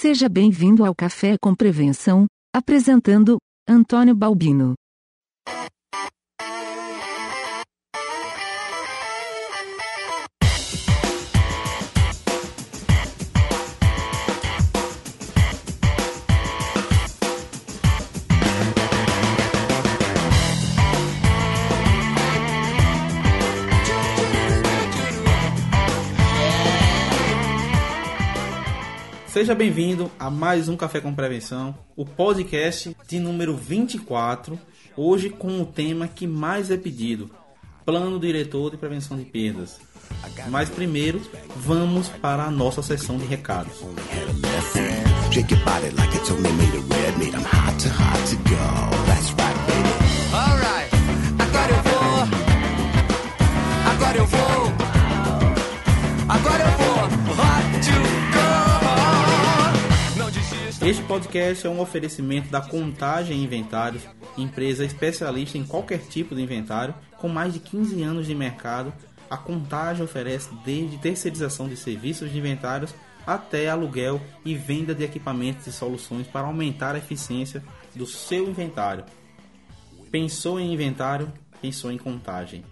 Seja bem-vindo ao Café com Prevenção, apresentando Antônio Balbino. Seja bem-vindo a mais um Café com Prevenção, o podcast de número 24, hoje com o tema que mais é pedido: Plano Diretor de Prevenção de Perdas. Mas primeiro, vamos para a nossa sessão de recados. Shake your body like it's only made of red meat. I'm hot to hot to go. Este podcast é um oferecimento da Contagem Inventários, empresa especialista em qualquer tipo de inventário, com mais de 15 anos de mercado. A Contagem oferece desde terceirização de serviços de inventários até aluguel e venda de equipamentos e soluções para aumentar a eficiência do seu inventário. Pensou em inventário? Pensou em contagem.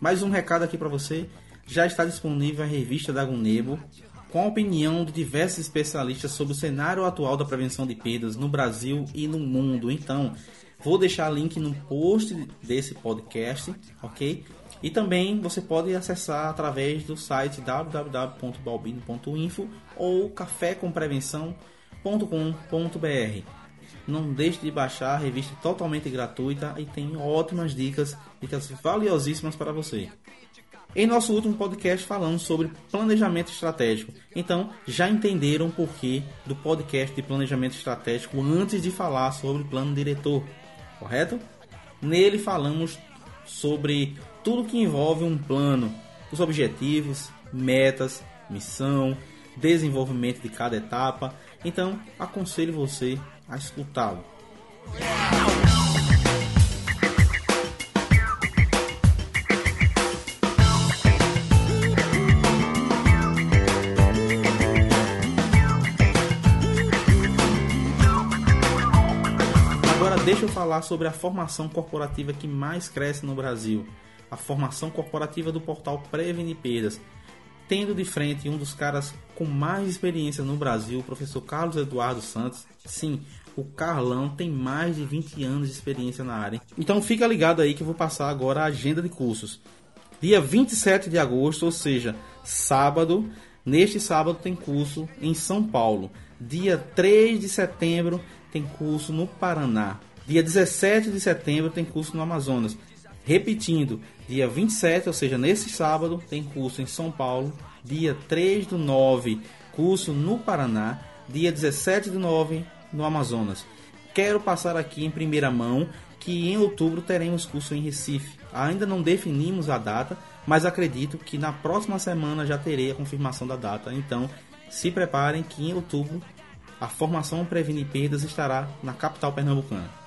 Mais um recado aqui para você. Já está disponível a revista da Gunebo, com a opinião de diversos especialistas sobre o cenário atual da prevenção de perdas no Brasil e no mundo. Então, vou deixar link no post desse podcast, ok? E também você pode acessar através do site www.balbino.info ou cafécomprevenção.com.br. Não deixe de baixar a revista totalmente gratuita e tem ótimas dicas, dicas valiosíssimas para você. Em nosso último podcast falamos sobre planejamento estratégico. Então, já entenderam o porquê do podcast de planejamento estratégico antes de falar sobre plano diretor, correto? Nele falamos sobre tudo que envolve um plano, os objetivos, metas, missão, desenvolvimento de cada etapa. Então, aconselho você a escutá-lo. Deixa eu falar sobre a formação corporativa que mais cresce no Brasil, a formação corporativa do portal Prevenir Perdas. Tendo de frente um dos caras com mais experiência no Brasil, o professor Carlos Eduardo Santos. Sim, o Carlão tem mais de 20 anos de experiência na área. Então fica ligado aí que eu vou passar agora a agenda de cursos. Dia 27 de agosto, ou seja, sábado, neste sábado tem curso em São Paulo. Dia 3 de setembro tem curso no Paraná. Dia 17 de setembro tem curso no Amazonas. Repetindo, dia 27, ou seja, nesse sábado, tem curso em São Paulo. Dia 3 do 9, curso no Paraná. Dia 17 do 9, no Amazonas. Quero passar aqui em primeira mão que em outubro teremos curso em Recife. Ainda não definimos a data, mas acredito que na próxima semana já terei a confirmação da data. Então, se preparem que em outubro a formação Prevenir Perdas estará na capital pernambucana.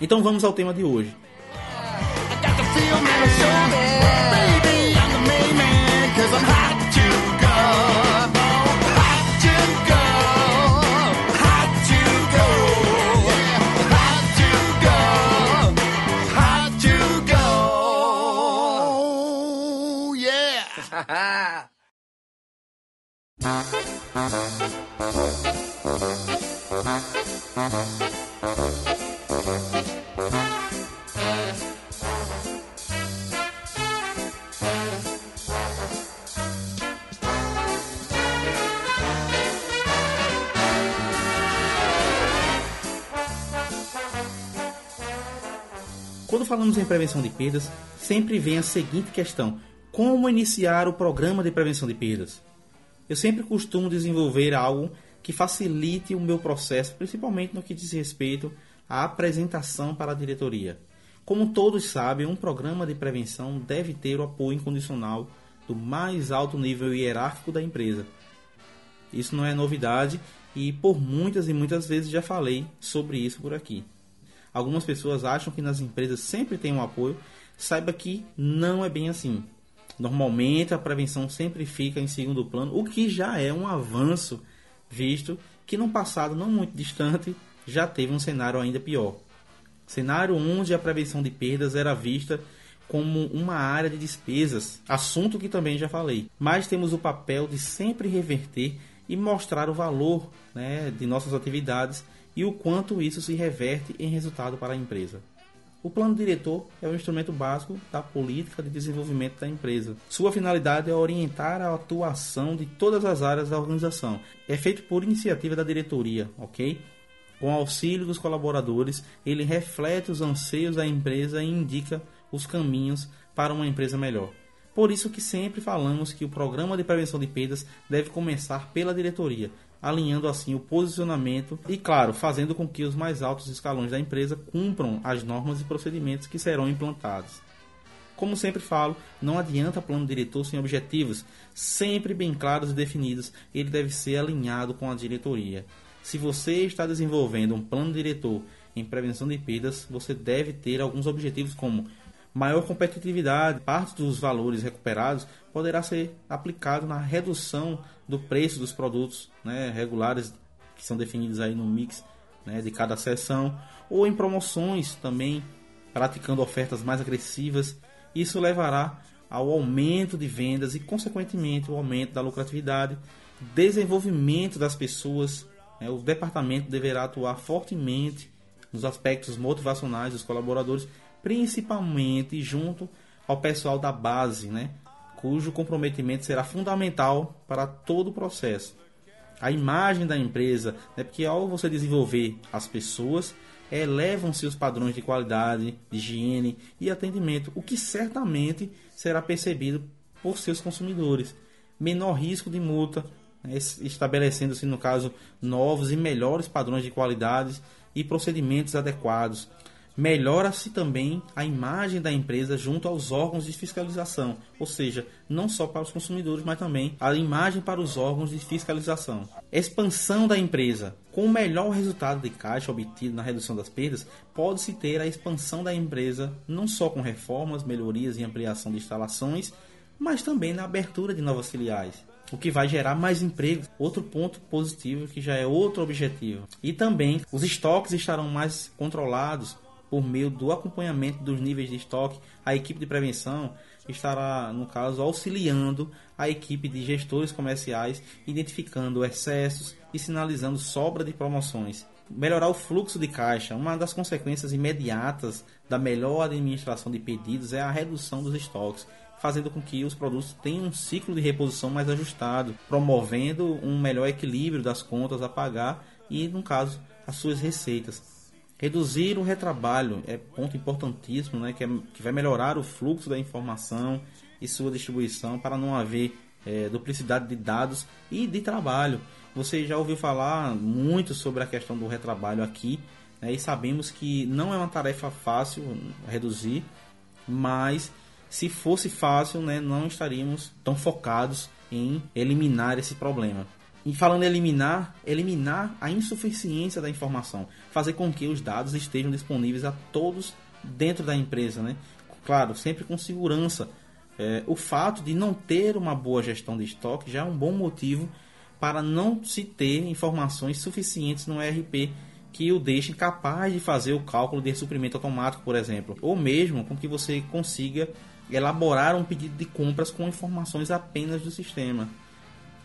Então vamos ao tema de hoje. Quando falamos em prevenção de perdas, sempre vem a seguinte questão: como iniciar o programa de prevenção de perdas? Eu sempre costumo desenvolver algo que facilite o meu processo, principalmente no que diz respeito à apresentação para a diretoria. Como todos sabem, um programa de prevenção deve ter o apoio incondicional do mais alto nível hierárquico da empresa. Isso não é novidade e por muitas e muitas vezes já falei sobre isso por aqui. Algumas pessoas acham que nas empresas sempre tem um apoio, saiba que não é bem assim. Normalmente a prevenção sempre fica em segundo plano, o que já é um avanço, visto que num passado não muito distante já teve um cenário ainda pior. Cenário onde a prevenção de perdas era vista como uma área de despesas, assunto que também já falei. Mas temos o papel de sempre reverter e mostrar o valor né, de nossas atividades e o quanto isso se reverte em resultado para a empresa. O plano diretor é o instrumento básico da política de desenvolvimento da empresa. Sua finalidade é orientar a atuação de todas as áreas da organização. É feito por iniciativa da diretoria, ok? Com auxílio dos colaboradores, ele reflete os anseios da empresa e indica os caminhos para uma empresa melhor. Por isso que sempre falamos que o programa de prevenção de perdas deve começar pela diretoria, alinhando assim o posicionamento e, claro, fazendo com que os mais altos escalões da empresa cumpram as normas e procedimentos que serão implantados. Como sempre falo, não adianta plano diretor sem objetivos, sempre bem claros e definidos, ele deve ser alinhado com a diretoria. Se você está desenvolvendo um plano diretor em prevenção de perdas, você deve ter alguns objetivos como maior competitividade, parte dos valores recuperados poderá ser aplicado na redução do preço dos produtos né, regulares que são definidos aí no mix né, de cada seção, ou em promoções também, praticando ofertas mais agressivas. Isso levará ao aumento de vendas e, consequentemente, o aumento da lucratividade, desenvolvimento das pessoas. Né, o departamento deverá atuar fortemente nos aspectos motivacionais dos colaboradores, principalmente junto ao pessoal da base, né, cujo comprometimento será fundamental para todo o processo. A imagem da empresa, né, porque ao você desenvolver as pessoas, elevam-se os padrões de qualidade, de higiene e atendimento, o que certamente será percebido por seus consumidores. Menor risco de multa, estabelecendo-se, no caso, novos e melhores padrões de qualidade e procedimentos adequados, melhora-se também a imagem da empresa junto aos órgãos de fiscalização, ou seja, não só para os consumidores, mas também a imagem para os órgãos de fiscalização. Expansão da empresa. Com o melhor resultado de caixa obtido na redução das perdas, pode-se ter a expansão da empresa não só com reformas, melhorias e ampliação de instalações, mas também na abertura de novas filiais o que vai gerar mais emprego. Outro ponto positivo que já é outro objetivo. E também os estoques estarão mais controlados, por meio do acompanhamento dos níveis de estoque, a equipe de prevenção estará, no caso, auxiliando a equipe de gestores comerciais, identificando excessos e sinalizando sobra de promoções. Melhorar o fluxo de caixa. Uma das consequências imediatas da melhor administração de pedidos é a redução dos estoques, fazendo com que os produtos tenham um ciclo de reposição mais ajustado, promovendo um melhor equilíbrio das contas a pagar e, no caso, as suas receitas. Reduzir o retrabalho é ponto importantíssimo, né, que, é, que vai melhorar o fluxo da informação e sua distribuição para não haver é, duplicidade de dados e de trabalho. Você já ouviu falar muito sobre a questão do retrabalho aqui né, e sabemos que não é uma tarefa fácil reduzir, mas se fosse fácil, né, não estaríamos tão focados em eliminar esse problema. E falando em eliminar, eliminar a insuficiência da informação, fazer com que os dados estejam disponíveis a todos dentro da empresa, né? Claro, sempre com segurança. É, o fato de não ter uma boa gestão de estoque já é um bom motivo para não se ter informações suficientes no ERP que o deixem capaz de fazer o cálculo de suprimento automático, por exemplo, ou mesmo com que você consiga elaborar um pedido de compras com informações apenas do sistema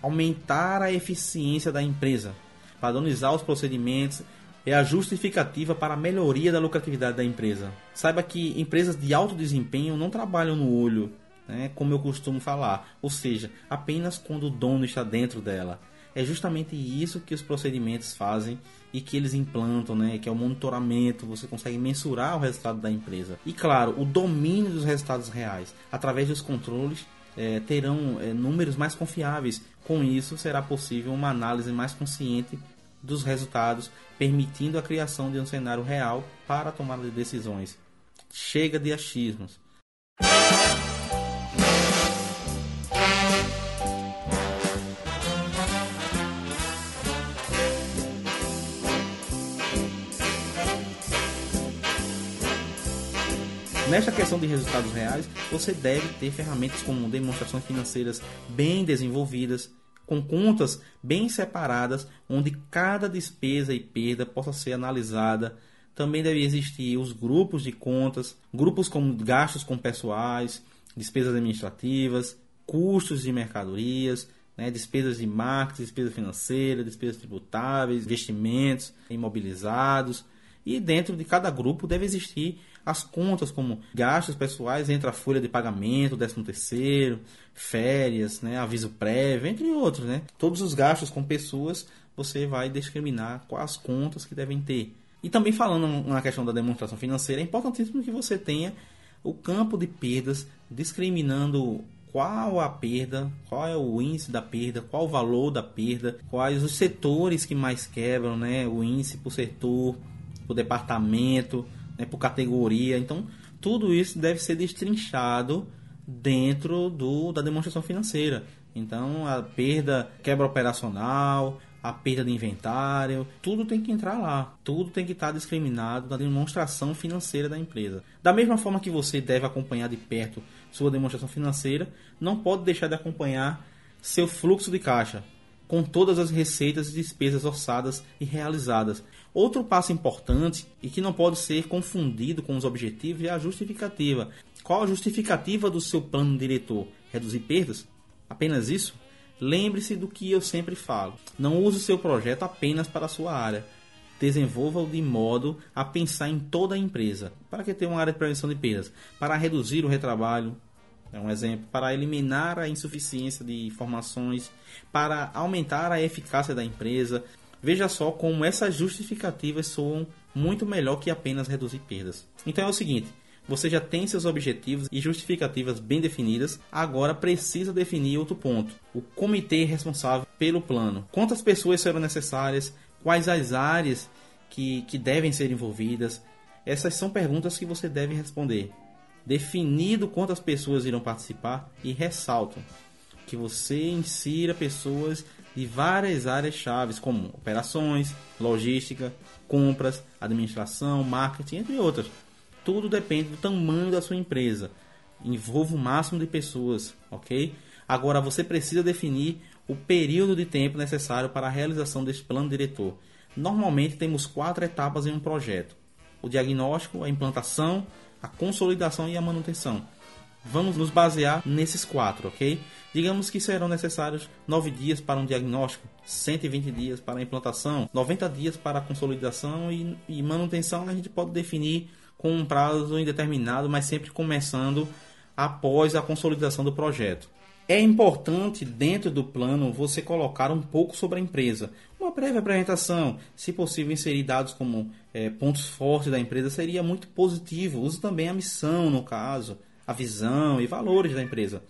aumentar a eficiência da empresa, padronizar os procedimentos é a justificativa para a melhoria da lucratividade da empresa. Saiba que empresas de alto desempenho não trabalham no olho, né, como eu costumo falar, ou seja, apenas quando o dono está dentro dela. É justamente isso que os procedimentos fazem e que eles implantam, né, que é o monitoramento, você consegue mensurar o resultado da empresa. E claro, o domínio dos resultados reais através dos controles é, terão é, números mais confiáveis. Com isso, será possível uma análise mais consciente dos resultados, permitindo a criação de um cenário real para a tomada de decisões. Chega de achismos. Nesta questão de resultados reais, você deve ter ferramentas como demonstrações financeiras bem desenvolvidas, com contas bem separadas, onde cada despesa e perda possa ser analisada. Também deve existir os grupos de contas, grupos como gastos com pessoais, despesas administrativas, custos de mercadorias, né, despesas de marketing, despesa financeira, despesas tributáveis, investimentos imobilizados. E dentro de cada grupo deve existir as contas como gastos pessoais entre a folha de pagamento, 13 terceiro, férias, né, aviso prévio, entre outros, né? Todos os gastos com pessoas você vai discriminar quais contas que devem ter. E também falando na questão da demonstração financeira, é importantíssimo que você tenha o campo de perdas discriminando qual a perda, qual é o índice da perda, qual o valor da perda, quais os setores que mais quebram, né? O índice por setor, por departamento, né? por categoria. Então, tudo isso deve ser destrinchado dentro do, da demonstração financeira. Então, a perda, quebra operacional, a perda de inventário, tudo tem que entrar lá. Tudo tem que estar discriminado na demonstração financeira da empresa. Da mesma forma que você deve acompanhar de perto sua demonstração financeira, não pode deixar de acompanhar seu fluxo de caixa, com todas as receitas e despesas orçadas e realizadas. Outro passo importante e que não pode ser confundido com os objetivos é a justificativa. Qual a justificativa do seu plano diretor? Reduzir perdas? Apenas isso? Lembre-se do que eu sempre falo. Não use o seu projeto apenas para a sua área. Desenvolva-o de modo a pensar em toda a empresa. Para que ter uma área de prevenção de perdas? Para reduzir o retrabalho, é um exemplo, para eliminar a insuficiência de informações, para aumentar a eficácia da empresa. Veja só como essas justificativas soam muito melhor que apenas reduzir perdas. Então é o seguinte: você já tem seus objetivos e justificativas bem definidas, agora precisa definir outro ponto: o comitê responsável pelo plano. Quantas pessoas serão necessárias? Quais as áreas que, que devem ser envolvidas? Essas são perguntas que você deve responder. Definido quantas pessoas irão participar e ressaltam que você insira pessoas de várias áreas chaves como operações, logística, compras, administração, marketing, entre outras. Tudo depende do tamanho da sua empresa. Envolva o máximo de pessoas, ok? Agora você precisa definir o período de tempo necessário para a realização deste plano diretor. Normalmente temos quatro etapas em um projeto: o diagnóstico, a implantação, a consolidação e a manutenção. Vamos nos basear nesses quatro, ok? Digamos que serão necessários 9 dias para um diagnóstico, 120 dias para a implantação, 90 dias para a consolidação e, e manutenção a gente pode definir com um prazo indeterminado, mas sempre começando após a consolidação do projeto. É importante, dentro do plano, você colocar um pouco sobre a empresa. Uma breve apresentação, se possível, inserir dados como é, pontos fortes da empresa seria muito positivo. Use também a missão, no caso, a visão e valores da empresa.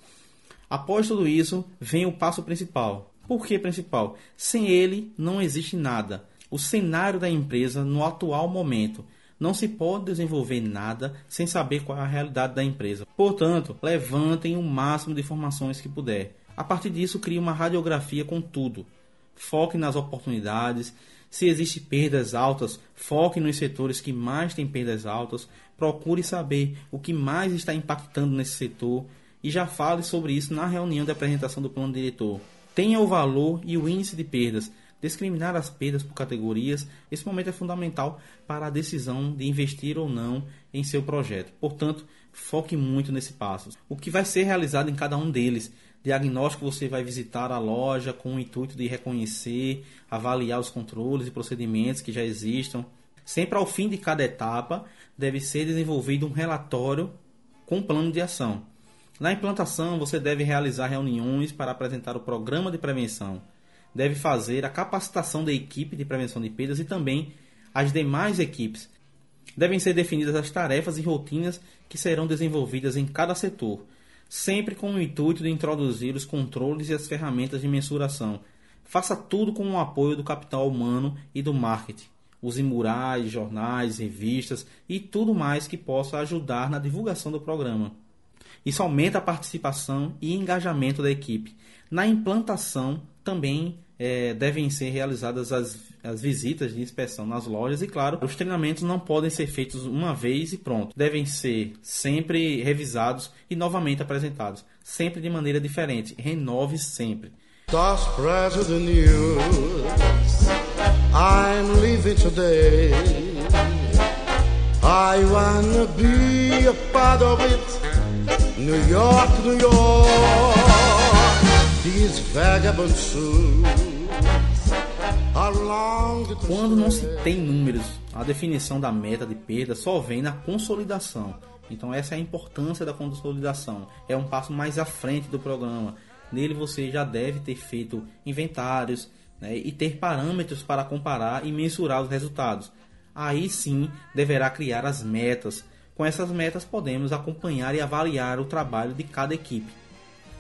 Após tudo isso, vem o passo principal. Por que principal? Sem ele, não existe nada. O cenário da empresa no atual momento não se pode desenvolver nada sem saber qual é a realidade da empresa. Portanto, levantem o máximo de informações que puder. A partir disso, crie uma radiografia com tudo. Foque nas oportunidades. Se existem perdas altas, foque nos setores que mais têm perdas altas. Procure saber o que mais está impactando nesse setor e já fale sobre isso na reunião de apresentação do plano diretor. Tenha o valor e o índice de perdas discriminar as perdas por categorias, esse momento é fundamental para a decisão de investir ou não em seu projeto. Portanto, foque muito nesse passo. O que vai ser realizado em cada um deles. Diagnóstico você vai visitar a loja com o intuito de reconhecer, avaliar os controles e procedimentos que já existam. Sempre ao fim de cada etapa, deve ser desenvolvido um relatório com plano de ação. Na implantação, você deve realizar reuniões para apresentar o programa de prevenção deve fazer a capacitação da equipe de prevenção de perdas e também as demais equipes. Devem ser definidas as tarefas e rotinas que serão desenvolvidas em cada setor, sempre com o intuito de introduzir os controles e as ferramentas de mensuração. Faça tudo com o apoio do capital humano e do marketing. Use murais, jornais, revistas e tudo mais que possa ajudar na divulgação do programa. Isso aumenta a participação e engajamento da equipe. Na implantação, também é, devem ser realizadas as, as visitas de inspeção nas lojas e, claro, os treinamentos não podem ser feitos uma vez e pronto. Devem ser sempre revisados e novamente apresentados, sempre de maneira diferente. Renove sempre. I'm leaving today. I wanna be a part of it. New York, New York. These vagabond Quando não se tem números, a definição da meta de perda só vem na consolidação. Então essa é a importância da consolidação. É um passo mais à frente do programa. Nele você já deve ter feito inventários né, e ter parâmetros para comparar e mensurar os resultados. Aí sim deverá criar as metas. Com essas metas podemos acompanhar e avaliar o trabalho de cada equipe.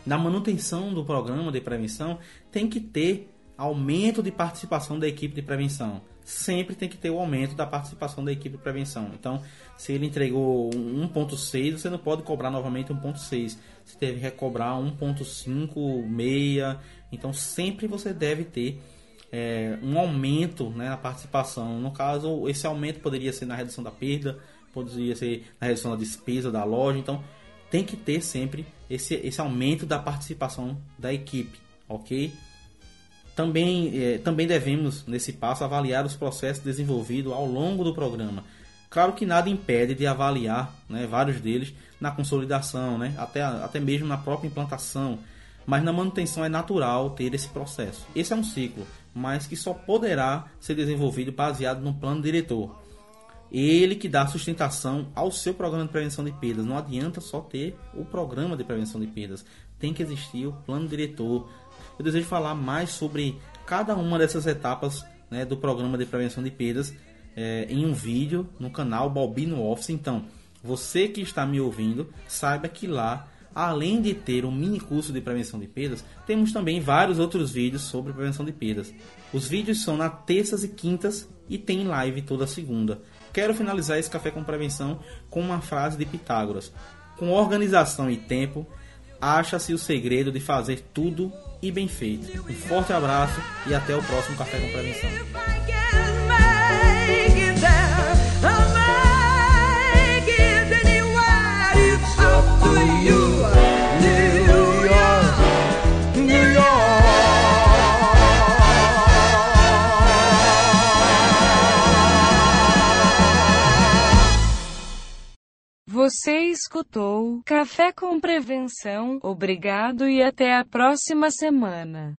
Na manutenção do programa de prevenção tem que ter aumento de participação da equipe de prevenção. Sempre tem que ter o aumento da participação da equipe de prevenção. Então, se ele entregou um 1.6, você não pode cobrar novamente 1.6. Você deve recobrar 1.5, meia. Então, sempre você deve ter é, um aumento né, na participação. No caso, esse aumento poderia ser na redução da perda, poderia ser na redução da despesa da loja. Então, tem que ter sempre esse, esse aumento da participação da equipe, ok? Também, eh, também devemos, nesse passo, avaliar os processos desenvolvidos ao longo do programa. Claro que nada impede de avaliar né, vários deles na consolidação, né, até, até mesmo na própria implantação, mas na manutenção é natural ter esse processo. Esse é um ciclo, mas que só poderá ser desenvolvido baseado no plano diretor. Ele que dá sustentação ao seu programa de prevenção de perdas. Não adianta só ter o programa de prevenção de perdas. Tem que existir o plano diretor. Eu desejo falar mais sobre cada uma dessas etapas né, do programa de prevenção de perdas é, em um vídeo no canal Balbino Office. Então, você que está me ouvindo, saiba que lá, além de ter um mini curso de prevenção de perdas, temos também vários outros vídeos sobre prevenção de perdas. Os vídeos são nas terças e quintas e tem live toda segunda. Quero finalizar esse café com prevenção com uma frase de Pitágoras: Com organização e tempo, acha-se o segredo de fazer tudo e bem feito. Um forte abraço e até o próximo café com prevenção. Você escutou Café com Prevenção. Obrigado e até a próxima semana.